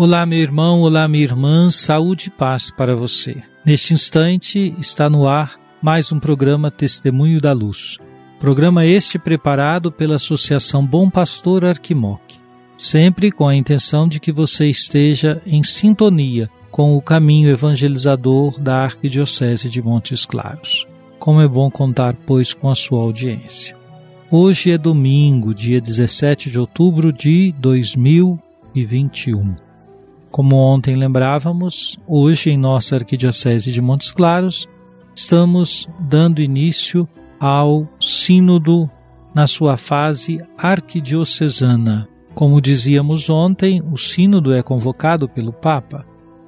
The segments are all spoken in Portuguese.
Olá, meu irmão, olá, minha irmã, saúde e paz para você. Neste instante está no ar mais um programa Testemunho da Luz. Programa este preparado pela Associação Bom Pastor Arquimoc, sempre com a intenção de que você esteja em sintonia com o caminho evangelizador da Arquidiocese de Montes Claros. Como é bom contar, pois, com a sua audiência. Hoje é domingo, dia 17 de outubro de 2021. Como ontem lembrávamos, hoje em nossa Arquidiocese de Montes Claros, estamos dando início ao Sínodo na sua fase arquidiocesana. Como dizíamos ontem, o Sínodo é convocado pelo Papa.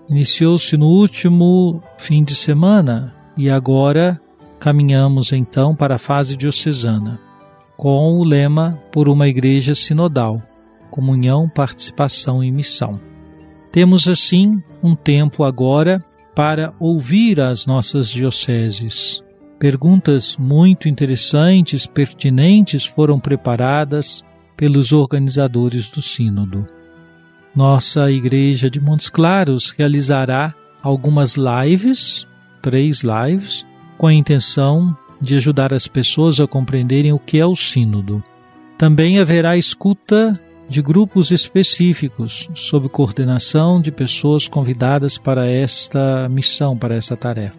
Iniciou-se no último fim de semana e agora caminhamos então para a fase diocesana, com o lema Por uma Igreja Sinodal comunhão, participação e missão. Temos assim um tempo agora para ouvir as nossas dioceses. Perguntas muito interessantes, pertinentes foram preparadas pelos organizadores do Sínodo. Nossa Igreja de Montes Claros realizará algumas lives, três lives, com a intenção de ajudar as pessoas a compreenderem o que é o Sínodo. Também haverá escuta de grupos específicos, sob coordenação de pessoas convidadas para esta missão, para essa tarefa.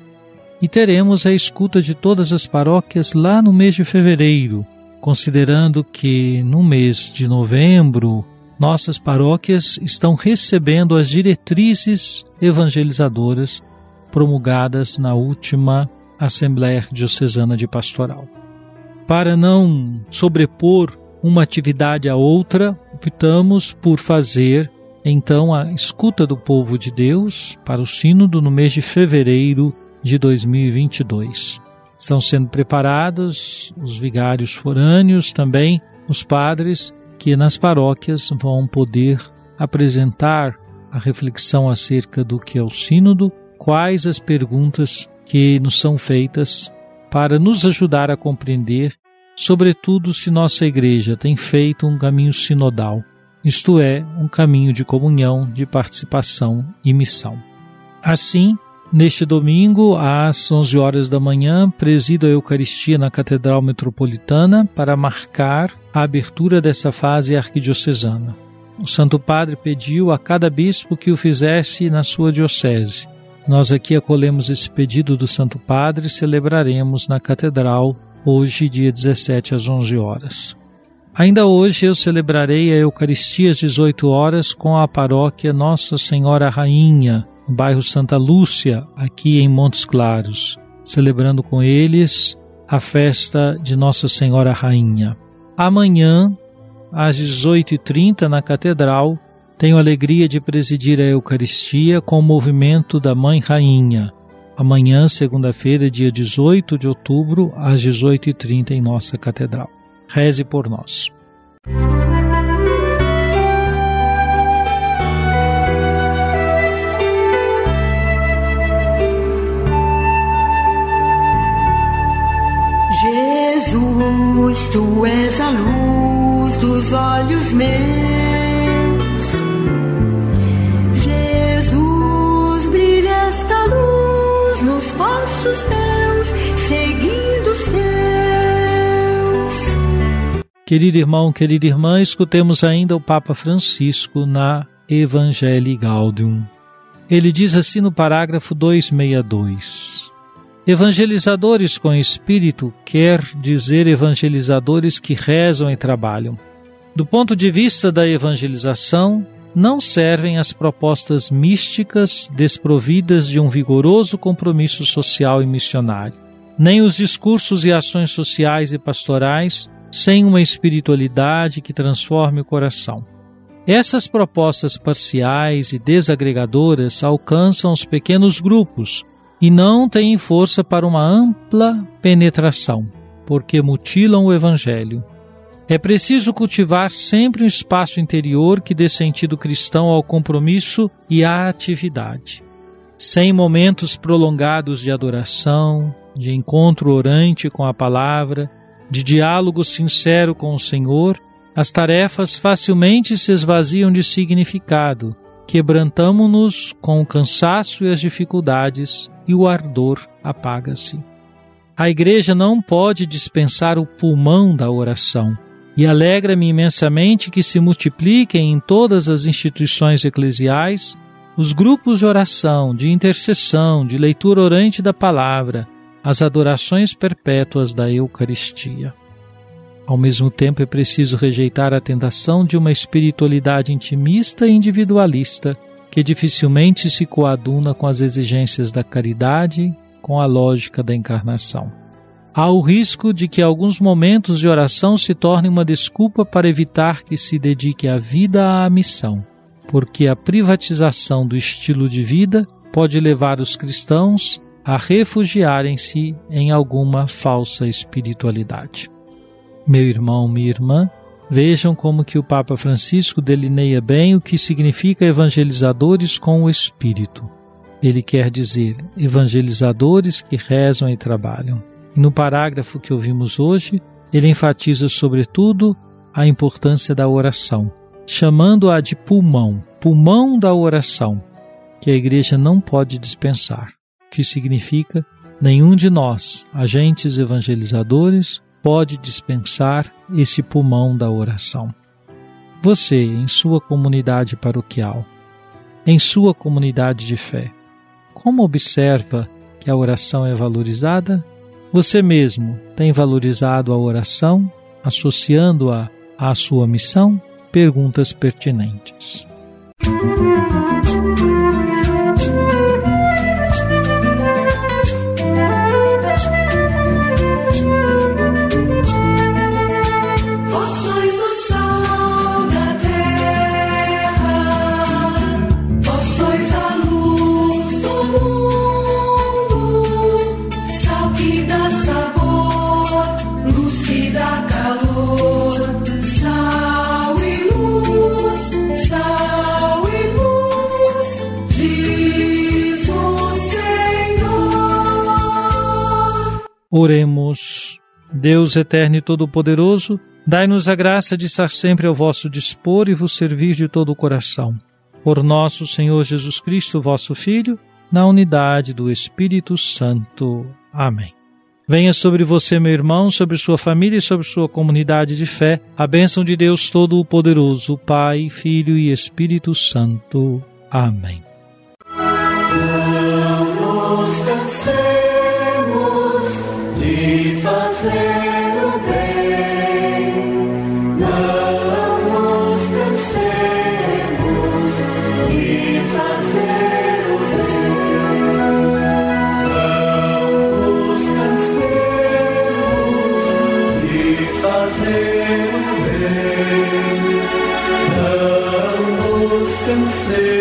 E teremos a escuta de todas as paróquias lá no mês de fevereiro, considerando que no mês de novembro nossas paróquias estão recebendo as diretrizes evangelizadoras promulgadas na última Assembleia Diocesana de Pastoral. Para não sobrepor uma atividade à outra, optamos por fazer então a escuta do povo de Deus para o Sínodo no mês de fevereiro de 2022. Estão sendo preparados os vigários forâneos, também os padres que nas paróquias vão poder apresentar a reflexão acerca do que é o Sínodo, quais as perguntas que nos são feitas para nos ajudar a compreender sobretudo se nossa igreja tem feito um caminho sinodal, isto é, um caminho de comunhão, de participação e missão. Assim, neste domingo, às 11 horas da manhã, presido a Eucaristia na Catedral Metropolitana para marcar a abertura dessa fase arquidiocesana. O Santo Padre pediu a cada bispo que o fizesse na sua diocese. Nós aqui acolhemos esse pedido do Santo Padre e celebraremos na Catedral hoje, dia 17 às 11 horas. Ainda hoje eu celebrarei a Eucaristia às 18 horas com a paróquia Nossa Senhora Rainha, no bairro Santa Lúcia, aqui em Montes Claros, celebrando com eles a festa de Nossa Senhora Rainha. Amanhã, às 18h30, na Catedral, tenho alegria de presidir a Eucaristia com o movimento da Mãe Rainha. Amanhã, segunda-feira, dia 18 de outubro, às 18h30, em nossa Catedral. Reze por nós. Jesus, tu és a luz dos olhos meus. Passos teus, seguindo os teus. Querido irmão, querida irmã, escutemos ainda o Papa Francisco na Evangelii Gaudium. Ele diz assim no parágrafo 262: Evangelizadores com espírito quer dizer evangelizadores que rezam e trabalham. Do ponto de vista da evangelização, não servem as propostas místicas desprovidas de um vigoroso compromisso social e missionário, nem os discursos e ações sociais e pastorais sem uma espiritualidade que transforme o coração. Essas propostas parciais e desagregadoras alcançam os pequenos grupos e não têm força para uma ampla penetração, porque mutilam o Evangelho. É preciso cultivar sempre um espaço interior que dê sentido cristão ao compromisso e à atividade. Sem momentos prolongados de adoração, de encontro orante com a palavra, de diálogo sincero com o Senhor, as tarefas facilmente se esvaziam de significado, quebrantamo-nos com o cansaço e as dificuldades e o ardor apaga-se. A igreja não pode dispensar o pulmão da oração, e alegra-me imensamente que se multipliquem em todas as instituições eclesiais os grupos de oração, de intercessão, de leitura orante da palavra, as adorações perpétuas da Eucaristia. Ao mesmo tempo, é preciso rejeitar a tentação de uma espiritualidade intimista e individualista que dificilmente se coaduna com as exigências da caridade, com a lógica da encarnação. Há o risco de que alguns momentos de oração se tornem uma desculpa para evitar que se dedique a vida à missão, porque a privatização do estilo de vida pode levar os cristãos a refugiarem-se em alguma falsa espiritualidade. Meu irmão, minha irmã, vejam como que o Papa Francisco delineia bem o que significa evangelizadores com o Espírito. Ele quer dizer evangelizadores que rezam e trabalham. No parágrafo que ouvimos hoje, ele enfatiza sobretudo a importância da oração, chamando-a de pulmão, pulmão da oração, que a igreja não pode dispensar que significa nenhum de nós, agentes evangelizadores, pode dispensar esse pulmão da oração. Você, em sua comunidade paroquial, em sua comunidade de fé, como observa que a oração é valorizada? Você mesmo tem valorizado a oração, associando-a à sua missão? Perguntas pertinentes. Música Oremos. Deus eterno e todo-poderoso, dai-nos a graça de estar sempre ao vosso dispor e vos servir de todo o coração. Por nosso Senhor Jesus Cristo, vosso Filho, na unidade do Espírito Santo. Amém. Venha sobre você, meu irmão, sobre sua família e sobre sua comunidade de fé, a bênção de Deus Todo-Poderoso, Pai, Filho e Espírito Santo. Amém. Cansemos de